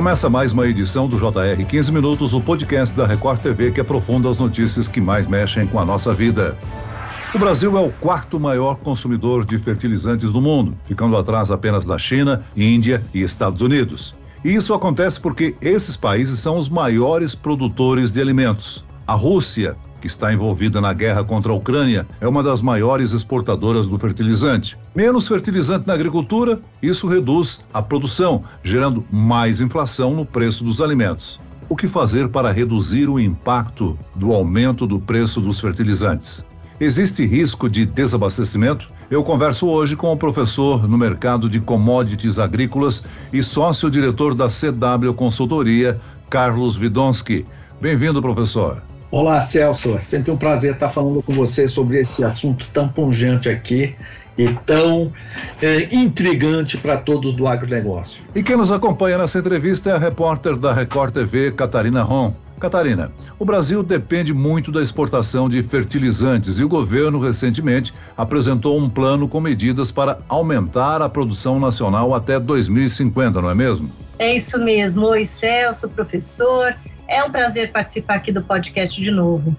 Começa mais uma edição do JR 15 Minutos, o podcast da Record TV que aprofunda as notícias que mais mexem com a nossa vida. O Brasil é o quarto maior consumidor de fertilizantes do mundo, ficando atrás apenas da China, Índia e Estados Unidos. E isso acontece porque esses países são os maiores produtores de alimentos. A Rússia, que está envolvida na guerra contra a Ucrânia, é uma das maiores exportadoras do fertilizante. Menos fertilizante na agricultura, isso reduz a produção, gerando mais inflação no preço dos alimentos. O que fazer para reduzir o impacto do aumento do preço dos fertilizantes? Existe risco de desabastecimento? Eu converso hoje com o professor no mercado de commodities agrícolas e sócio-diretor da CW Consultoria, Carlos Vidonski. Bem-vindo, professor. Olá, Celso. É sempre um prazer estar falando com você sobre esse assunto tão pungente aqui e tão é, intrigante para todos do agronegócio. E quem nos acompanha nessa entrevista é a repórter da Record TV, Catarina Ron. Catarina, o Brasil depende muito da exportação de fertilizantes e o governo recentemente apresentou um plano com medidas para aumentar a produção nacional até 2050, não é mesmo? É isso mesmo. Oi, Celso, professor. É um prazer participar aqui do podcast de novo.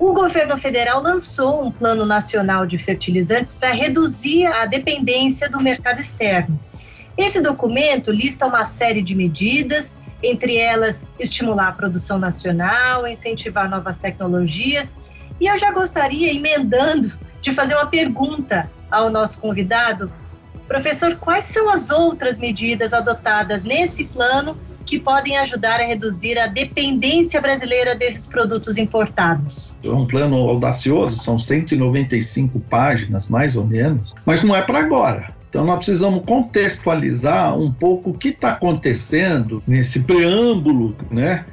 O governo federal lançou um plano nacional de fertilizantes para reduzir a dependência do mercado externo. Esse documento lista uma série de medidas, entre elas estimular a produção nacional, incentivar novas tecnologias. E eu já gostaria, emendando, de fazer uma pergunta ao nosso convidado. Professor, quais são as outras medidas adotadas nesse plano que podem ajudar a reduzir a dependência brasileira desses produtos importados? É um plano audacioso, são 195 páginas, mais ou menos, mas não é para agora. Então nós precisamos contextualizar um pouco o que está acontecendo nesse preâmbulo, né,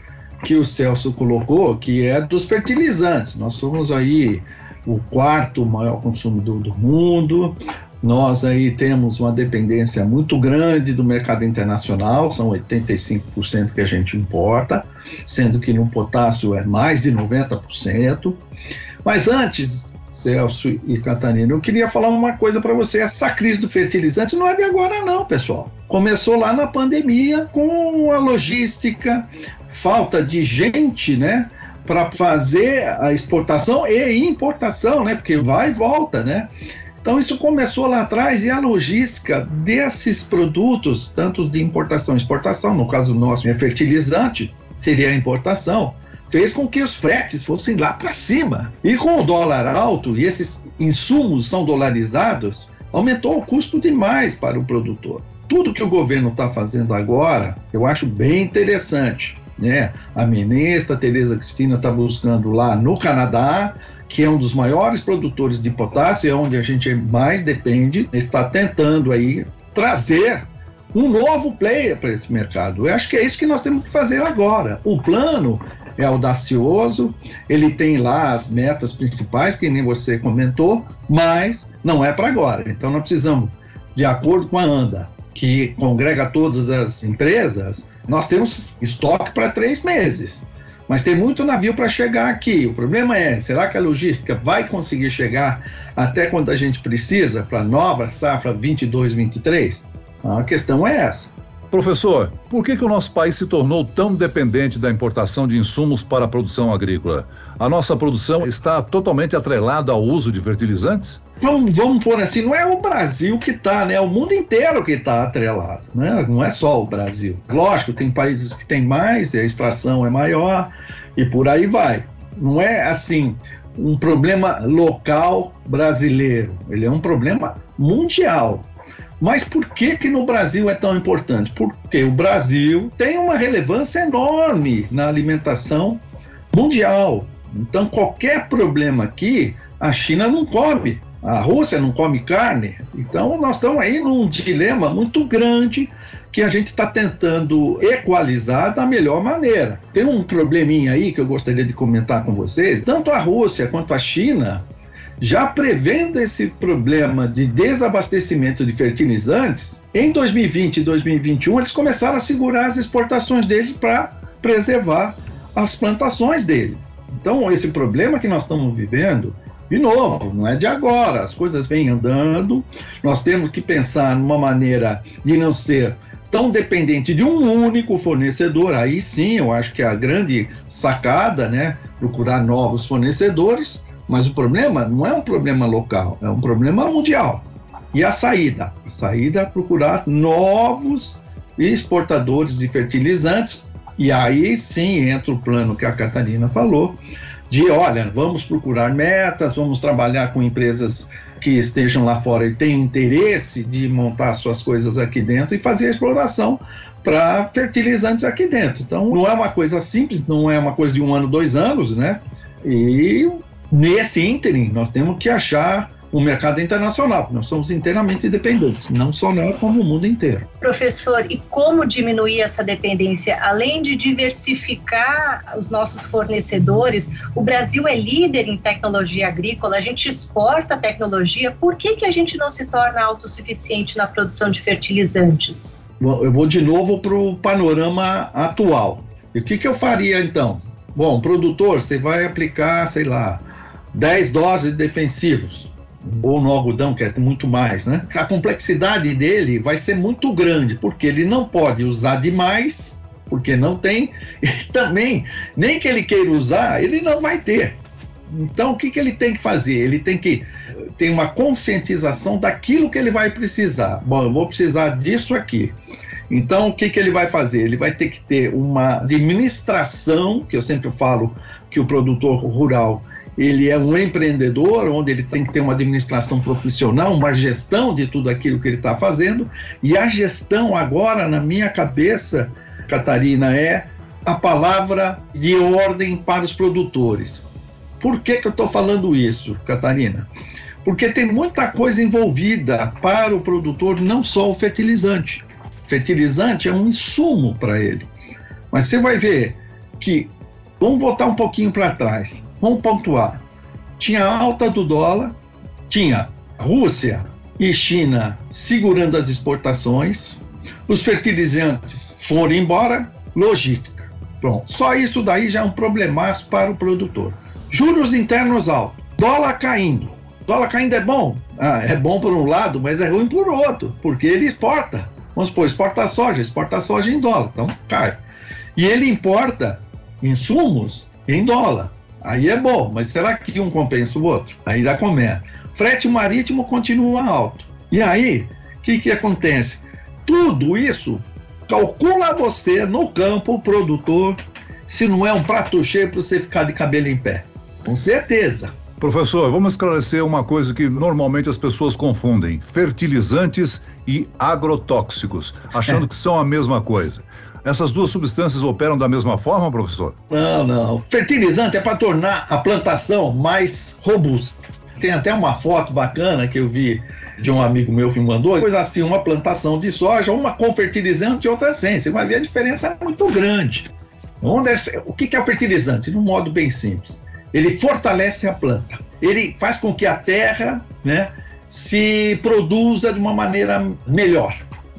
que o Celso colocou, que é dos fertilizantes. Nós somos aí o quarto maior consumidor do mundo, nós aí temos uma dependência muito grande do mercado internacional, são 85% que a gente importa, sendo que no potássio é mais de 90%. Mas antes, Celso e Catarina, eu queria falar uma coisa para você. Essa crise do fertilizante não é de agora não, pessoal. Começou lá na pandemia com a logística, falta de gente, né? Para fazer a exportação e importação, né? Porque vai e volta, né? Então isso começou lá atrás e a logística desses produtos, tanto de importação e exportação, no caso nosso é fertilizante, seria a importação, fez com que os fretes fossem lá para cima. E com o dólar alto e esses insumos são dolarizados, aumentou o custo demais para o produtor. Tudo que o governo está fazendo agora, eu acho bem interessante. Né? A ministra Tereza Cristina está buscando lá no Canadá que é um dos maiores produtores de potássio, é onde a gente mais depende, está tentando aí trazer um novo player para esse mercado. Eu acho que é isso que nós temos que fazer agora. O plano é audacioso, ele tem lá as metas principais, que nem você comentou, mas não é para agora. Então nós precisamos, de acordo com a ANDA, que congrega todas as empresas, nós temos estoque para três meses. Mas tem muito navio para chegar aqui. O problema é, será que a logística vai conseguir chegar até quando a gente precisa para a nova safra 22-23? A questão é essa. Professor, por que, que o nosso país se tornou tão dependente da importação de insumos para a produção agrícola? A nossa produção está totalmente atrelada ao uso de fertilizantes? Vamos, vamos pôr assim, não é o Brasil que está, né? É o mundo inteiro que está atrelado, né? Não é só o Brasil. Lógico, tem países que têm mais, a extração é maior, e por aí vai. Não é assim um problema local brasileiro, ele é um problema mundial. Mas por que que no Brasil é tão importante? Porque o Brasil tem uma relevância enorme na alimentação mundial. Então qualquer problema aqui, a China não come, a Rússia não come carne. Então nós estamos aí num dilema muito grande que a gente está tentando equalizar da melhor maneira. Tem um probleminha aí que eu gostaria de comentar com vocês. Tanto a Rússia quanto a China já prevendo esse problema de desabastecimento de fertilizantes, em 2020 e 2021 eles começaram a segurar as exportações deles para preservar as plantações deles. Então, esse problema que nós estamos vivendo, de novo, não é de agora, as coisas vêm andando, nós temos que pensar numa maneira de não ser tão dependente de um único fornecedor. Aí sim, eu acho que é a grande sacada, né? Procurar novos fornecedores. Mas o problema não é um problema local, é um problema mundial. E a saída? A saída é procurar novos exportadores de fertilizantes. E aí sim entra o plano que a Catarina falou, de olha, vamos procurar metas, vamos trabalhar com empresas que estejam lá fora e tenham interesse de montar suas coisas aqui dentro e fazer a exploração para fertilizantes aqui dentro. Então, não é uma coisa simples, não é uma coisa de um ano, dois anos, né? E nesse ínterim, nós temos que achar o mercado internacional. Nós somos inteiramente dependentes, não só nós, como o mundo inteiro. Professor, e como diminuir essa dependência? Além de diversificar os nossos fornecedores, o Brasil é líder em tecnologia agrícola, a gente exporta tecnologia, por que, que a gente não se torna autossuficiente na produção de fertilizantes? Bom, eu vou de novo para o panorama atual. E o que, que eu faria então? Bom, produtor, você vai aplicar, sei lá, 10 doses defensivos ou no algodão, que é muito mais, né? A complexidade dele vai ser muito grande, porque ele não pode usar demais, porque não tem, e também, nem que ele queira usar, ele não vai ter. Então, o que, que ele tem que fazer? Ele tem que ter uma conscientização daquilo que ele vai precisar. Bom, eu vou precisar disso aqui. Então, o que, que ele vai fazer? Ele vai ter que ter uma administração, que eu sempre falo que o produtor rural ele é um empreendedor, onde ele tem que ter uma administração profissional, uma gestão de tudo aquilo que ele está fazendo. E a gestão, agora, na minha cabeça, Catarina, é a palavra de ordem para os produtores. Por que, que eu estou falando isso, Catarina? Porque tem muita coisa envolvida para o produtor, não só o fertilizante. Fertilizante é um insumo para ele. Mas você vai ver que, vamos voltar um pouquinho para trás Vamos pontuar. Tinha alta do dólar, tinha Rússia e China segurando as exportações, os fertilizantes foram embora, logística. Pronto. Só isso daí já é um problemaço para o produtor. Juros internos altos, dólar caindo. Dólar caindo é bom? Ah, é bom por um lado, mas é ruim por outro, porque ele exporta. Vamos supor, exporta soja, exporta soja em dólar, então cai. E ele importa insumos em dólar. Aí é bom, mas será que um compensa o outro? Aí dá comer. Frete marítimo continua alto. E aí, o que, que acontece? Tudo isso calcula você no campo, o produtor, se não é um prato cheio para você ficar de cabelo em pé. Com certeza. Professor, vamos esclarecer uma coisa que normalmente as pessoas confundem: fertilizantes e agrotóxicos, achando é. que são a mesma coisa. Essas duas substâncias operam da mesma forma, professor? Não, não. Fertilizante é para tornar a plantação mais robusta. Tem até uma foto bacana que eu vi de um amigo meu que me mandou, coisa assim, uma plantação de soja, uma com fertilizante e outra sem. Você vai ver a diferença é muito grande. Onde é, o que é o fertilizante? De um modo bem simples. Ele fortalece a planta. Ele faz com que a terra né, se produza de uma maneira melhor,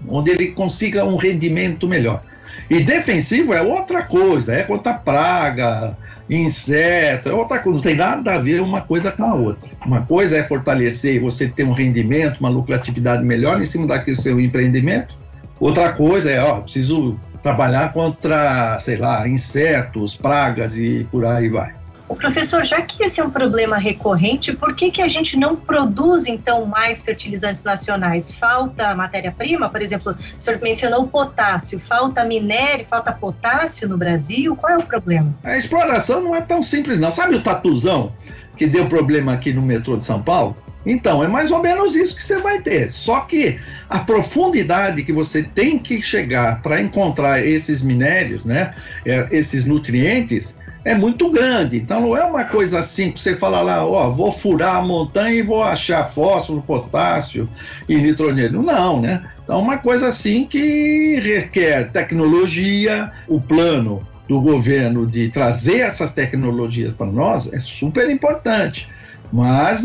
onde ele consiga um rendimento melhor. E defensivo é outra coisa, é contra praga, inseto, é outra coisa, não tem nada a ver uma coisa com a outra. Uma coisa é fortalecer e você ter um rendimento, uma lucratividade melhor em cima daquele seu empreendimento. Outra coisa é, ó, preciso trabalhar contra, sei lá, insetos, pragas e por aí vai. O professor, já que esse é um problema recorrente, por que, que a gente não produz, então, mais fertilizantes nacionais? Falta matéria-prima? Por exemplo, o senhor mencionou potássio. Falta minério, falta potássio no Brasil? Qual é o problema? A exploração não é tão simples, não. Sabe o tatuzão que deu problema aqui no metrô de São Paulo? Então, é mais ou menos isso que você vai ter. Só que a profundidade que você tem que chegar para encontrar esses minérios, né, é, esses nutrientes, é muito grande. Então não é uma coisa assim que você fala lá, ó, vou furar a montanha e vou achar fósforo, potássio e nitrogênio. Não, né? Então é uma coisa assim que requer tecnologia, o plano do governo de trazer essas tecnologias para nós é super importante. Mas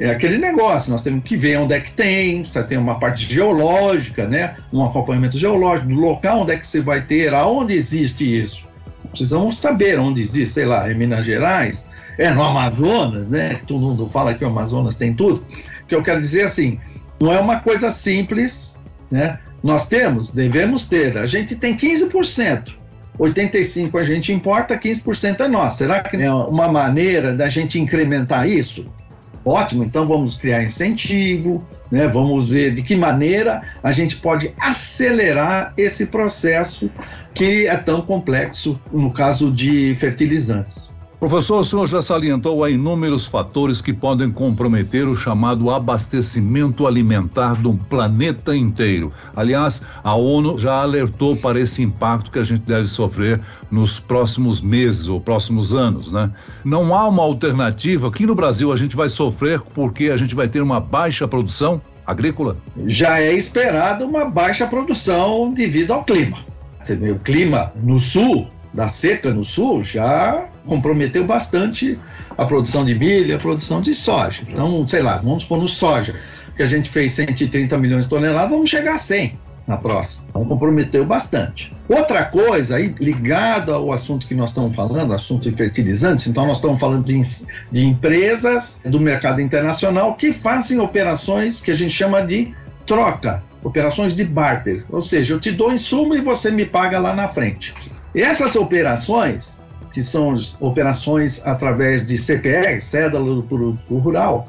é aquele negócio, nós temos que ver onde é que tem, você tem uma parte geológica, né? Um acompanhamento geológico do local onde é que você vai ter, aonde existe isso. Precisamos saber onde existe, sei lá, em Minas Gerais, é no Amazonas, né? Todo mundo fala que o Amazonas tem tudo. O que eu quero dizer assim, não é uma coisa simples, né? Nós temos? Devemos ter. A gente tem 15%. 85% a gente importa, 15% é nosso. Será que é uma maneira da gente incrementar isso? Ótimo, então vamos criar incentivo, né? vamos ver de que maneira a gente pode acelerar esse processo que é tão complexo no caso de fertilizantes. Professor, o senhor já salientou a inúmeros fatores que podem comprometer o chamado abastecimento alimentar do planeta inteiro. Aliás, a ONU já alertou para esse impacto que a gente deve sofrer nos próximos meses ou próximos anos, né? Não há uma alternativa. Aqui no Brasil a gente vai sofrer porque a gente vai ter uma baixa produção agrícola? Já é esperado uma baixa produção devido ao clima. O clima no sul da seca no sul já comprometeu bastante a produção de milho, a produção de soja. Então, sei lá, vamos pôr no soja, que a gente fez 130 milhões de toneladas, vamos chegar a 100 na próxima. Então, comprometeu bastante. Outra coisa aí, ligada ao assunto que nós estamos falando, assunto de fertilizantes, então nós estamos falando de, de empresas do mercado internacional que fazem operações que a gente chama de troca, operações de barter. Ou seja, eu te dou insumo e você me paga lá na frente. Essas operações, que são operações através de CPR, Cédula do Produto Rural,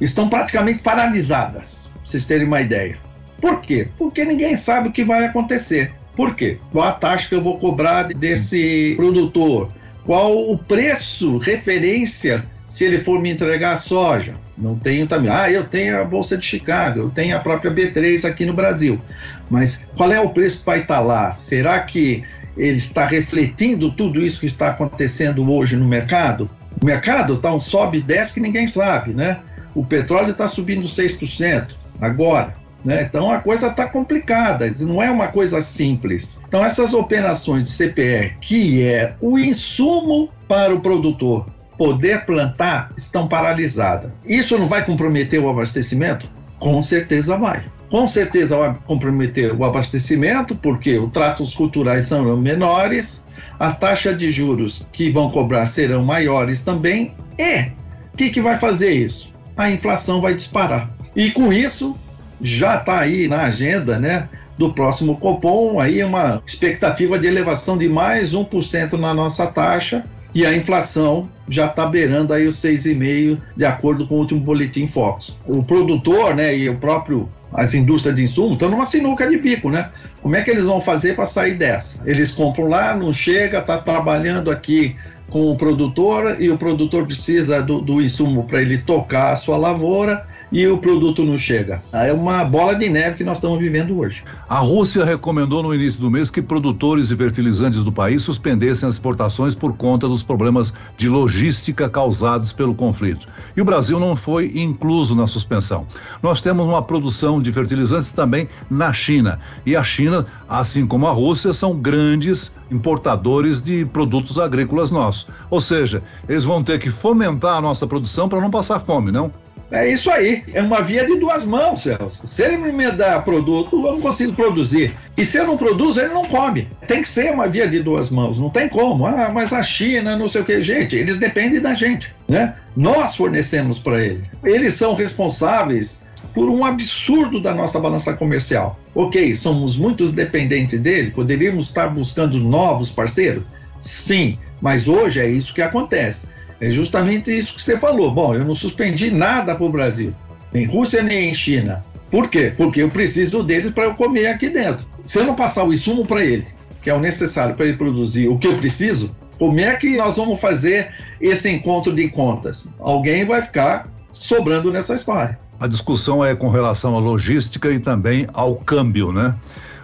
estão praticamente paralisadas, para vocês terem uma ideia. Por quê? Porque ninguém sabe o que vai acontecer. Por quê? Qual a taxa que eu vou cobrar desse produtor? Qual o preço, referência, se ele for me entregar soja? Não tenho também. Ah, eu tenho a Bolsa de Chicago, eu tenho a própria B3 aqui no Brasil. Mas qual é o preço que vai estar lá? Será que ele está refletindo tudo isso que está acontecendo hoje no mercado? O mercado está um sobe e desce que ninguém sabe, né? O petróleo está subindo 6% agora. Né? Então a coisa está complicada, não é uma coisa simples. Então essas operações de CPR, que é o insumo para o produtor poder plantar, estão paralisadas. Isso não vai comprometer o abastecimento? Com certeza vai com certeza vai comprometer o abastecimento, porque os tratos culturais são menores, a taxa de juros que vão cobrar serão maiores também, e o que, que vai fazer isso? A inflação vai disparar. E com isso, já está aí na agenda né, do próximo Copom, aí uma expectativa de elevação de mais 1% na nossa taxa, e a inflação já está beirando aí os 6,5%, de acordo com o último boletim Fox. O produtor né, e o próprio as indústrias de insumo estão numa sinuca de bico, né? Como é que eles vão fazer para sair dessa? Eles compram lá, não chega, está trabalhando aqui com o produtor e o produtor precisa do, do insumo para ele tocar a sua lavoura e o produto não chega. É uma bola de neve que nós estamos vivendo hoje. A Rússia recomendou no início do mês que produtores de fertilizantes do país suspendessem as exportações por conta dos problemas de logística causados pelo conflito. E o Brasil não foi incluso na suspensão. Nós temos uma produção de fertilizantes também na China. E a China, assim como a Rússia, são grandes importadores de produtos agrícolas nossos. Ou seja, eles vão ter que fomentar a nossa produção para não passar fome, não? É isso aí. É uma via de duas mãos, Celso. Se ele me dá produto, eu não consigo produzir. E se eu não produzo, ele não come. Tem que ser uma via de duas mãos. Não tem como. Ah, mas a China, não sei o que. Gente, eles dependem da gente. Né? Nós fornecemos para ele. Eles são responsáveis por um absurdo da nossa balança comercial. Ok, somos muito dependentes dele, poderíamos estar buscando novos parceiros? Sim, mas hoje é isso que acontece. É justamente isso que você falou. Bom, eu não suspendi nada para o Brasil, nem Rússia nem China. Por quê? Porque eu preciso deles para eu comer aqui dentro. Se eu não passar o insumo para ele, que é o necessário para ele produzir o que eu preciso, como é que nós vamos fazer esse encontro de contas? Alguém vai ficar sobrando nessa história. A discussão é com relação à logística e também ao câmbio, né?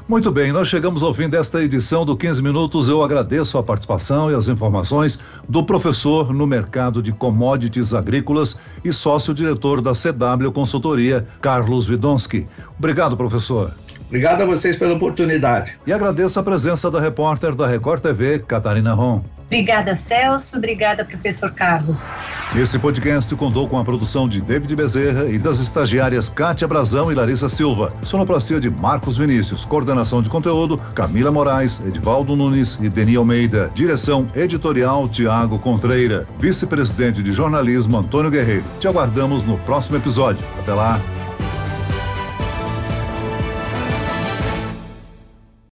Muito bem, nós chegamos ao fim desta edição do 15 Minutos. Eu agradeço a participação e as informações do professor no mercado de commodities agrícolas e sócio-diretor da CW Consultoria, Carlos Vidonski. Obrigado, professor. Obrigado a vocês pela oportunidade. E agradeço a presença da repórter da Record TV, Catarina Ron. Obrigada, Celso. Obrigada, professor Carlos. Esse podcast contou com a produção de David Bezerra e das estagiárias Kátia Brazão e Larissa Silva. Sonoplastia de Marcos Vinícius. Coordenação de conteúdo, Camila Moraes, Edvaldo Nunes e Deni Almeida. Direção editorial, Tiago Contreira. Vice-presidente de jornalismo, Antônio Guerreiro. Te aguardamos no próximo episódio. Até lá.